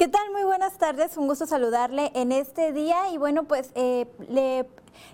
¿Qué tal? Muy buenas tardes, un gusto saludarle en este día y bueno, pues eh, le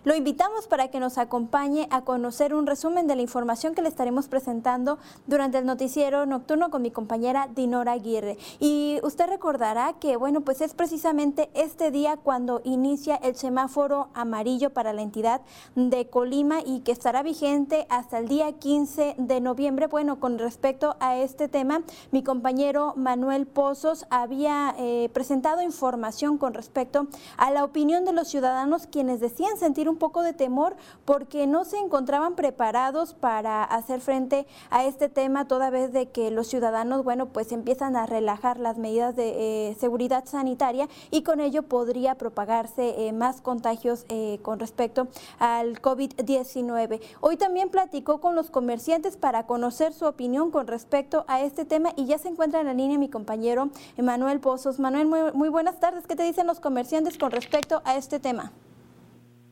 lo invitamos para que nos acompañe a conocer un resumen de la información que le estaremos presentando durante el noticiero nocturno con mi compañera Dinora Aguirre. Y usted recordará que, bueno, pues es precisamente este día cuando inicia el semáforo amarillo para la entidad de Colima y que estará vigente hasta el día 15 de noviembre. Bueno, con respecto a este tema, mi compañero Manuel Pozos había eh, presentado información con respecto a la opinión de los ciudadanos quienes decían sentir un poco de temor porque no se encontraban preparados para hacer frente a este tema toda vez de que los ciudadanos, bueno, pues empiezan a relajar las medidas de eh, seguridad sanitaria y con ello podría propagarse eh, más contagios con respecto al COVID-19. Hoy también platicó con los comerciantes para conocer su opinión con respecto a este tema y ya se encuentra en la línea mi compañero Emanuel Pozos. Manuel, muy, buenas tardes. ¿Qué te dicen los comerciantes con respecto a este tema?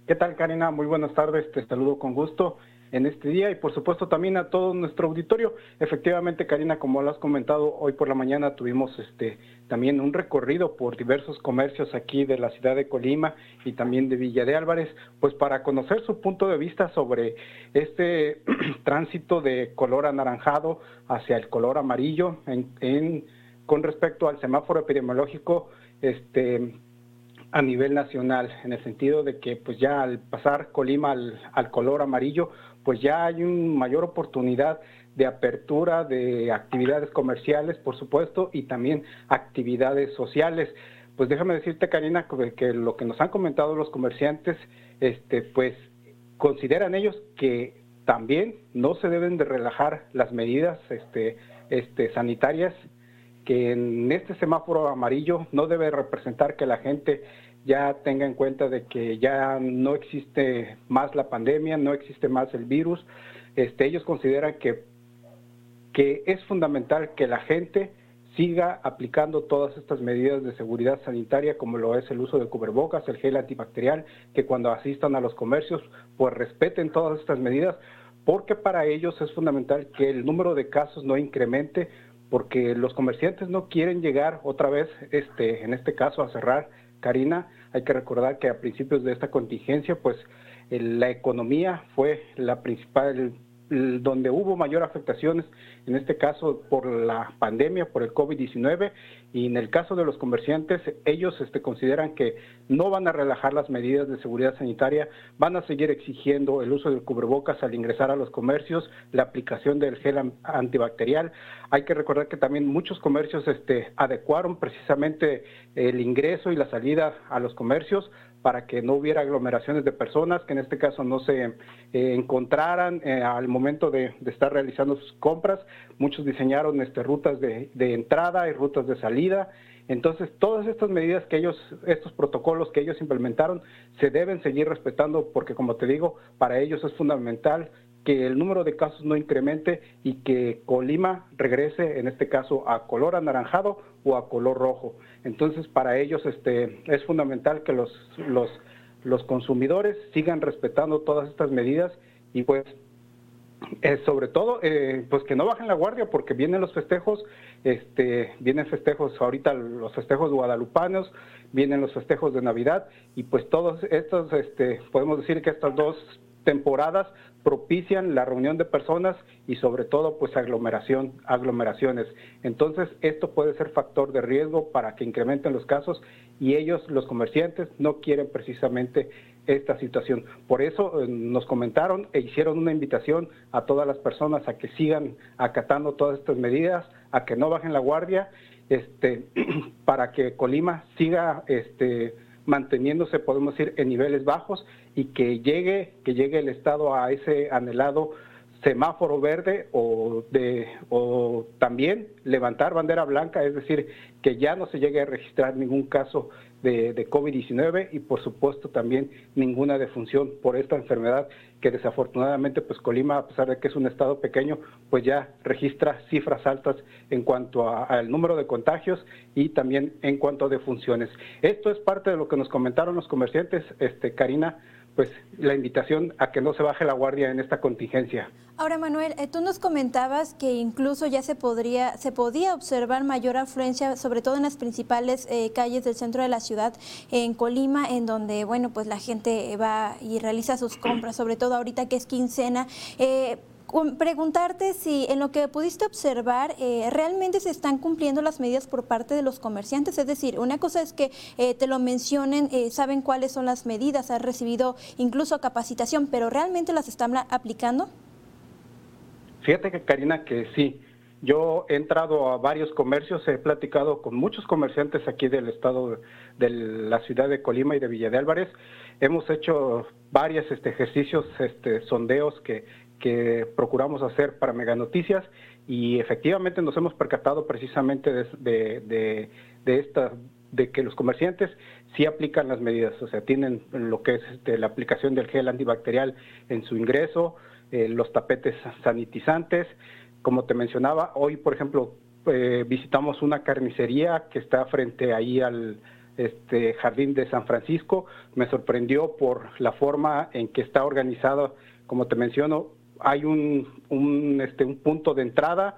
¿Qué tal, Karina? Muy buenas tardes. Te saludo con gusto en este día y por supuesto también a todo nuestro auditorio. Efectivamente, Karina, como lo has comentado, hoy por la mañana tuvimos este también un recorrido por diversos comercios aquí de la ciudad de Colima y también de Villa de Álvarez, pues para conocer su punto de vista sobre este tránsito de color anaranjado hacia el color amarillo en, con respecto al semáforo epidemiológico este a nivel nacional, en el sentido de que pues ya al pasar Colima al, color amarillo, pues ya hay una mayor oportunidad de apertura de actividades comerciales, por supuesto, y también actividades sociales. Pues déjame decirte, Karina, que lo que nos han comentado los comerciantes, este, pues consideran ellos que también no se deben de relajar las medidas este, sanitarias que en este semáforo amarillo no debe representar que la gente ya tenga en cuenta de que ya no existe más la pandemia, no existe más el virus. Este, ellos consideran que, que es fundamental que la gente siga aplicando todas estas medidas de seguridad sanitaria, como lo es el uso de cubrebocas, el gel antibacterial, que cuando asistan a los comercios, pues respeten todas estas medidas, porque para ellos es fundamental que el número de casos no incremente, porque los comerciantes no quieren llegar otra vez, este, en este caso, a cerrar Karina, hay que recordar que a principios de esta contingencia, pues la economía fue la principal donde hubo mayor afectaciones, en este caso por la pandemia, por el COVID-19, y en el caso de los comerciantes, ellos este, consideran que no van a relajar las medidas de seguridad sanitaria, van a seguir exigiendo el uso del cubrebocas al ingresar a los comercios, la aplicación del gel antibacterial. Hay que recordar que también muchos comercios este, adecuaron precisamente el ingreso y la salida a los comercios para que no hubiera aglomeraciones de personas, que en este caso no se eh, encontraran eh, al momento de, estar realizando sus compras. Muchos diseñaron este, rutas de, entrada y rutas de salida. Entonces, todas estas medidas que ellos, estos protocolos que ellos implementaron, se deben seguir respetando porque, como te digo, para ellos es fundamental que el número de casos no incremente y que Colima regrese, en este caso, a color anaranjado o a color rojo. Entonces, para ellos este, es fundamental que los, los, los consumidores sigan respetando todas estas medidas y pues eh, sobre todo, eh, pues que no bajen la guardia porque vienen los festejos, este, vienen festejos ahorita los festejos guadalupanos, vienen los festejos de Navidad y pues todos estos, este, podemos decir que estas dos temporadas propician la reunión de personas y sobre todo pues aglomeración, aglomeraciones. Entonces esto puede ser factor de riesgo para que incrementen los casos y ellos, los comerciantes, no quieren precisamente esta situación. Por eso eh, nos comentaron e hicieron una invitación a todas las personas a que sigan acatando todas estas medidas, a que no bajen la guardia, este, para que Colima siga este, manteniéndose, podemos decir, en niveles bajos y que llegue, que llegue el Estado a ese anhelado semáforo verde o, de, o también levantar bandera blanca, es decir, que ya no se llegue a registrar ningún caso de, de COVID-19 y por supuesto también ninguna defunción por esta enfermedad que desafortunadamente pues Colima, a pesar de que es un estado pequeño, pues ya registra cifras altas en cuanto al número de contagios y también en cuanto a defunciones. Esto es parte de lo que nos comentaron los comerciantes, este Karina, pues la invitación a que no se baje la guardia en esta contingencia. Ahora, Manuel, eh, tú nos comentabas que incluso ya se podría, se podía observar mayor afluencia, sobre todo en las principales eh, calles del centro de la ciudad, en Colima, en donde, bueno, pues la gente va y realiza sus compras, sobre todo ahorita que es quincena. Eh, preguntarte si en lo que pudiste observar eh, realmente se están cumpliendo las medidas por parte de los comerciantes. Es decir, una cosa es que eh, te lo mencionen, eh, saben cuáles son las medidas, has recibido incluso capacitación, pero ¿realmente las están aplicando? Fíjate que Karina, que sí. Yo he entrado a varios comercios, he platicado con muchos comerciantes aquí del estado de la ciudad de Colima y de Villa de Álvarez. Hemos hecho varios este, ejercicios, este, sondeos que que procuramos hacer para Mega Noticias y efectivamente nos hemos percatado precisamente de, de, esta de que los comerciantes sí aplican las medidas, o sea, tienen lo que es este, la aplicación del gel antibacterial en su ingreso, eh, los tapetes sanitizantes, como te mencionaba, hoy por ejemplo eh, visitamos una carnicería que está frente ahí al este jardín de San Francisco, me sorprendió por la forma en que está organizado, como te menciono, hay un, un, este, un punto de entrada,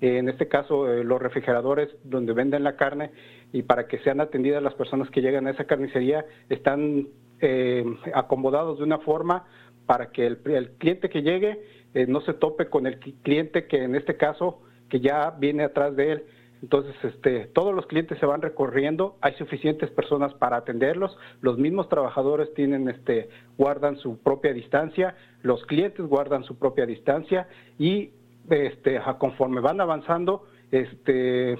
en este caso eh, los refrigeradores donde venden la carne y para que sean atendidas las personas que llegan a esa carnicería están eh, acomodados de una forma para que el, cliente que llegue eh, no se tope con el cliente que en este caso que ya viene atrás de él. Entonces, este, todos los clientes se van recorriendo, hay suficientes personas para atenderlos, los mismos trabajadores tienen, este, guardan su propia distancia, los clientes guardan su propia distancia y este, conforme van avanzando, este,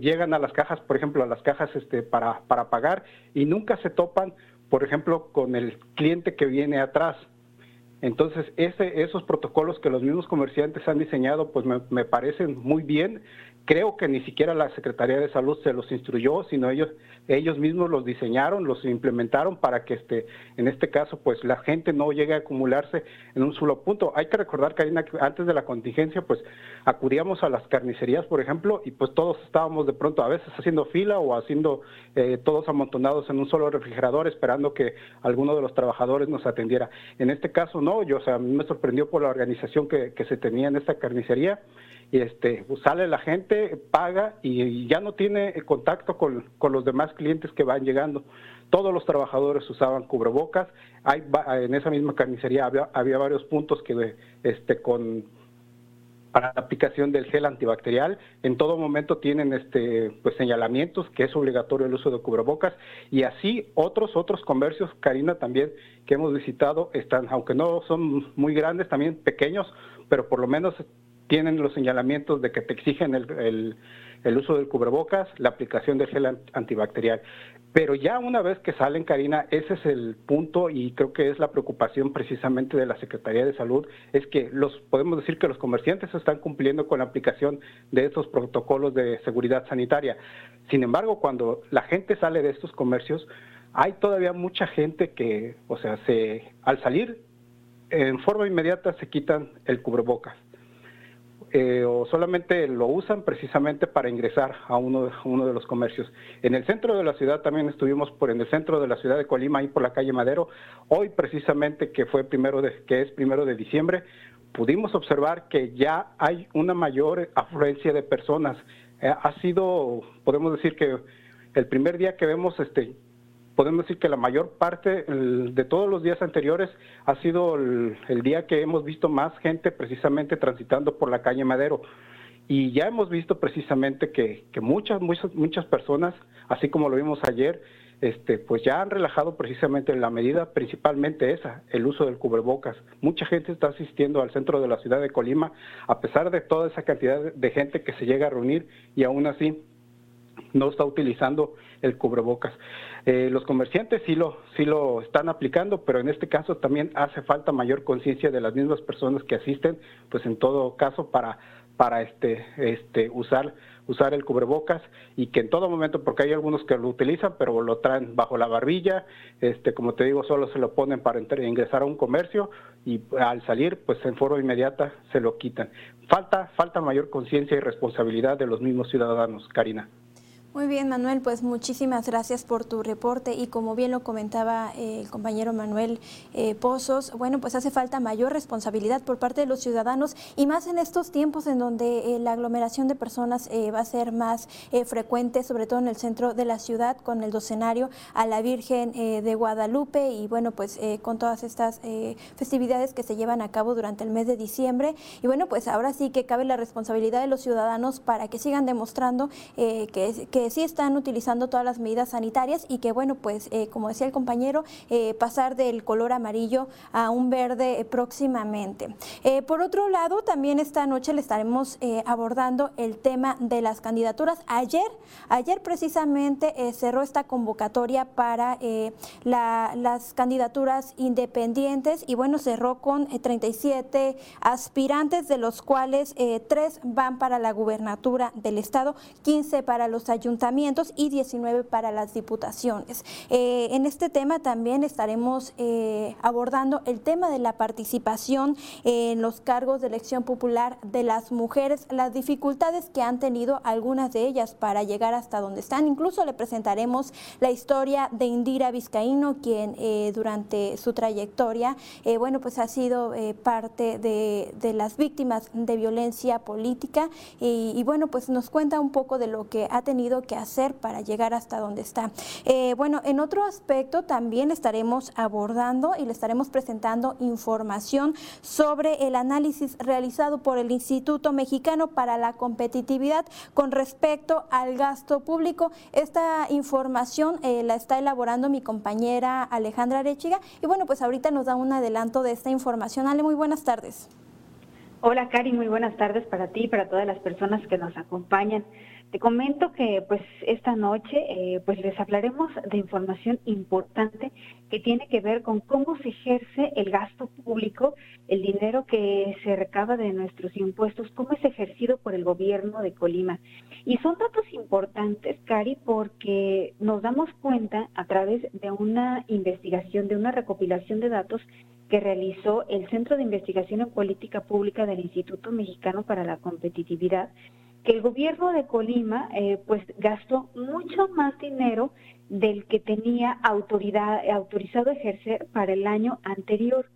llegan a las cajas, por ejemplo, a las cajas este, para, pagar y nunca se topan, por ejemplo, con el cliente que viene atrás. Entonces, esos protocolos que los mismos comerciantes han diseñado, pues me parecen muy bien creo que ni siquiera la Secretaría de Salud se los instruyó, sino ellos ellos mismos los diseñaron, los implementaron para que este en este caso pues la gente no llegue a acumularse en un solo punto. Hay que recordar que antes de la contingencia pues acudíamos a las carnicerías, por ejemplo, y pues todos estábamos de pronto a veces haciendo fila o haciendo eh, todos amontonados en un solo refrigerador esperando que alguno de los trabajadores nos atendiera. En este caso no, yo o sea, me sorprendió por la organización que se tenía en esta carnicería y este pues, sale la gente, paga y, ya no tiene contacto con, los demás clientes que van llegando. Todos los trabajadores usaban cubrebocas. Hay en esa misma carnicería había, había varios puntos que este con para la aplicación del gel antibacterial. En todo momento tienen este pues señalamientos que es obligatorio el uso de cubrebocas y así otros otros comercios, Karina también que hemos visitado están, aunque no son muy grandes, también pequeños, pero por lo menos tienen los señalamientos de que te exigen el, uso del cubrebocas, la aplicación del gel antibacterial. Pero ya una vez que salen, Karina, ese es el punto y creo que es la preocupación precisamente de la Secretaría de Salud, es que los podemos decir que los comerciantes están cumpliendo con la aplicación de estos protocolos de seguridad sanitaria. Sin embargo, cuando la gente sale de estos comercios, hay todavía mucha gente que, o sea, se al salir en forma inmediata se quitan el cubrebocas eh, o solamente lo usan precisamente para ingresar a uno, de, los comercios. En el centro de la ciudad también estuvimos por en el centro de la ciudad de Colima, ahí por la calle Madero. Hoy precisamente que fue primero de, que es primero de diciembre, pudimos observar que ya hay una mayor afluencia de personas. Eh, ha sido, podemos decir que el primer día que vemos este podemos decir que la mayor parte de todos los días anteriores ha sido el, día que hemos visto más gente precisamente transitando por la calle Madero. Y ya hemos visto precisamente que, muchas, muchas, muchas personas, así como lo vimos ayer, este, pues ya han relajado precisamente la medida, principalmente esa, el uso del cubrebocas. Mucha gente está asistiendo al centro de la ciudad de Colima, a pesar de toda esa cantidad de gente que se llega a reunir y aún así no está utilizando el cubrebocas. Eh, los comerciantes sí lo, sí lo están aplicando, pero en este caso también hace falta mayor conciencia de las mismas personas que asisten, pues en todo caso para, para este, este, usar usar el cubrebocas y que en todo momento, porque hay algunos que lo utilizan, pero lo traen bajo la barbilla, este, como te digo, solo se lo ponen para ingresar a un comercio y al salir, pues en forma inmediata se lo quitan. Falta, falta mayor conciencia y responsabilidad de los mismos ciudadanos, Karina. Muy bien, Manuel, pues muchísimas gracias por tu reporte y como bien lo comentaba eh, el compañero Manuel eh, Pozos, bueno, pues hace falta mayor responsabilidad por parte de los ciudadanos y más en estos tiempos en donde eh, la aglomeración de personas va a ser más frecuente, sobre todo en el centro de la ciudad, con el docenario a la Virgen de Guadalupe y bueno, pues con todas estas festividades que se llevan a cabo durante el mes de diciembre. Y bueno, pues ahora sí que cabe la responsabilidad de los ciudadanos para que sigan demostrando que que sí están utilizando todas las medidas sanitarias y que, bueno, pues eh, como decía el compañero, eh, pasar del color amarillo a un verde eh, próximamente. por otro lado, también esta noche le estaremos abordando el tema de las candidaturas. Ayer, ayer precisamente cerró esta convocatoria para las candidaturas independientes y bueno, cerró con 37 aspirantes, de los cuales tres van para la gubernatura del estado, 15 para los ayuntamientos ayuntamientos y 19 para las diputaciones. Eh, en este tema también estaremos eh, abordando el tema de la participación en los cargos de elección popular de las mujeres, las dificultades que han tenido algunas de ellas para llegar hasta donde están. Incluso le presentaremos la historia de Indira Vizcaíno, quien eh, durante su trayectoria, bueno, pues ha sido parte de, las víctimas de violencia política y, y bueno, pues nos cuenta un poco de lo que ha tenido que hacer para llegar hasta donde está. Eh, bueno, en otro aspecto también estaremos abordando y le estaremos presentando información sobre el análisis realizado por el Instituto Mexicano para la Competitividad con respecto al gasto público. Esta información eh, la está elaborando mi compañera Alejandra Arechiga y bueno, pues ahorita nos da un adelanto de esta información. Ale, muy buenas tardes. Hola, Cari, muy buenas tardes para ti y para todas las personas que nos acompañan. Te comento que pues esta noche eh, pues les hablaremos de información importante que tiene que ver con cómo se ejerce el gasto público, el dinero que se recaba de nuestros impuestos, cómo es ejercido por el gobierno de Colima. Y son datos importantes, Cari, porque nos damos cuenta a través de una investigación, de una recopilación de datos que realizó el Centro de Investigación en Política Pública del Instituto Mexicano para la Competitividad, que el gobierno de Colima eh, pues gastó mucho más dinero del que tenía autoridad autorizado ejercer para el año anterior.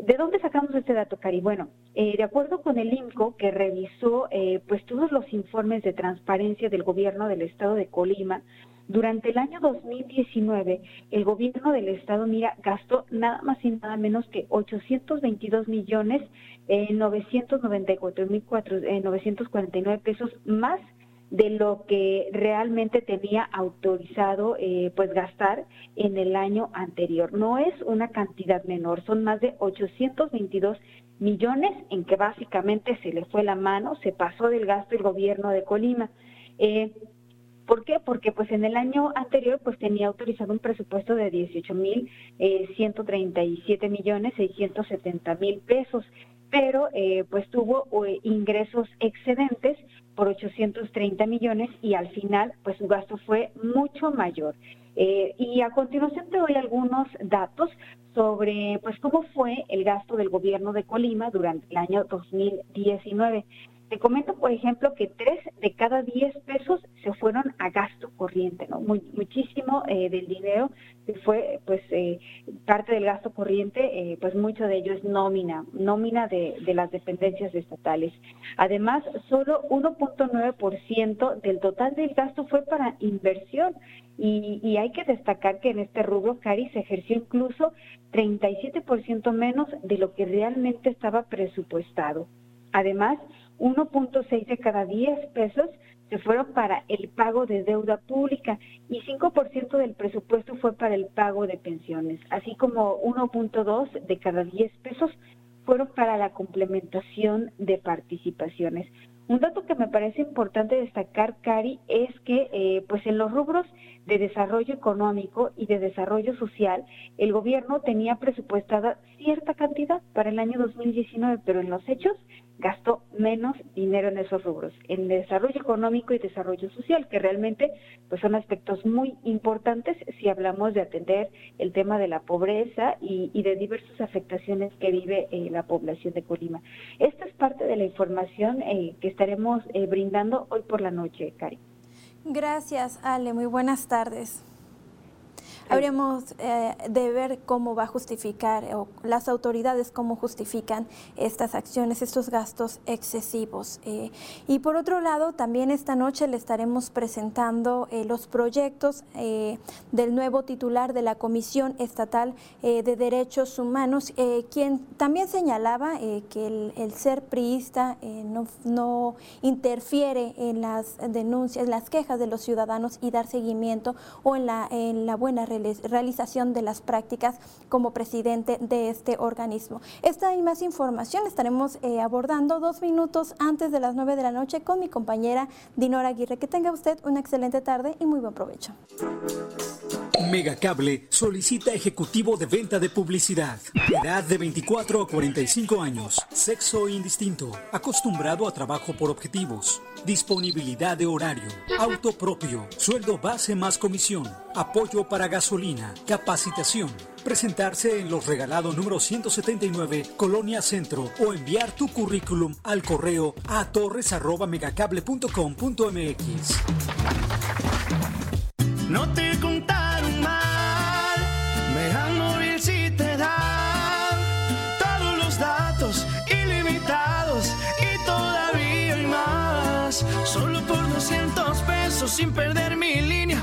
¿De dónde sacamos este dato, Cari? Bueno, eh, de acuerdo con el INCO, que revisó eh, pues todos los informes de transparencia del gobierno del estado de Colima, durante el año 2019, el gobierno del estado, mira, gastó nada más y nada menos que 822 millones eh, 994 mil 949 pesos más de lo que realmente tenía autorizado eh, pues gastar en el año anterior. No es una cantidad menor, son más de 822 millones en que básicamente se le fue la mano, se pasó del gasto el gobierno de Colima. Eh, ¿Por qué? Porque pues en el año anterior pues tenía autorizado un presupuesto de 18 mil eh, 137 millones 670 mil pesos, pero eh, pues tuvo eh, ingresos excedentes por 830 millones y al final pues su gasto fue mucho mayor. Eh, y a continuación te doy algunos datos sobre pues cómo fue el gasto del gobierno de Colima durante el año 2019. Te comento, por ejemplo, que tres de cada diez pesos se fueron a gasto corriente, ¿no? muchísimo del dinero que fue, pues, parte del gasto corriente, eh, pues mucho de ello es nómina, nómina de, las dependencias estatales. Además, solo 1.9% del total del gasto fue para inversión. Y, hay que destacar que en este rubro, Cari, se ejerció incluso 37% menos de lo que realmente estaba presupuestado. Además, 1.6 de cada 10 pesos se fueron para el pago de deuda pública y 5% del presupuesto fue para el pago de pensiones, así como 1.2 de cada 10 pesos fueron para la complementación de participaciones. Un dato que me parece importante destacar, Cari, es que eh, pues en los rubros de desarrollo económico y de desarrollo social, el gobierno tenía presupuestada cierta cantidad para el año 2019, pero en los hechos gastó menos dinero en esos rubros, en desarrollo económico y desarrollo social, que realmente pues son aspectos muy importantes si hablamos de atender el tema de la pobreza y, de diversas afectaciones que vive eh, la población de Colima. Esta es parte de la información eh, que estaremos eh, brindando hoy por la noche, Cari. Gracias, Ale. Muy buenas tardes. Habríamos eh, de ver cómo va a justificar, o las autoridades cómo justifican estas acciones, estos gastos excesivos. Eh, y por otro lado, también esta noche le estaremos presentando eh, los proyectos del nuevo titular de la Comisión Estatal de Derechos Humanos, quien también señalaba que el, ser priista no, no interfiere en las denuncias, en las quejas de los ciudadanos y dar seguimiento o en la, en la buena realización de las prácticas como presidente de este organismo. Esta y más información estaremos eh, abordando dos minutos antes de las nueve de la noche con mi compañera Dinora Aguirre. Que tenga usted una excelente tarde y muy buen provecho. Megacable solicita ejecutivo de venta de publicidad. Edad de 24 a 45 años. Sexo indistinto. Acostumbrado a trabajo por objetivos. Disponibilidad de horario. Auto propio. Sueldo base más comisión. Apoyo para gasolina. Capacitación. Presentarse en los regalados número 179, Colonia Centro, o enviar tu currículum al correo a torres.megacable.com.mx. No te contaron mal, Mega Móvil si te da todos los datos ilimitados y todavía hay más. Solo por 200 pesos sin perder mi línea,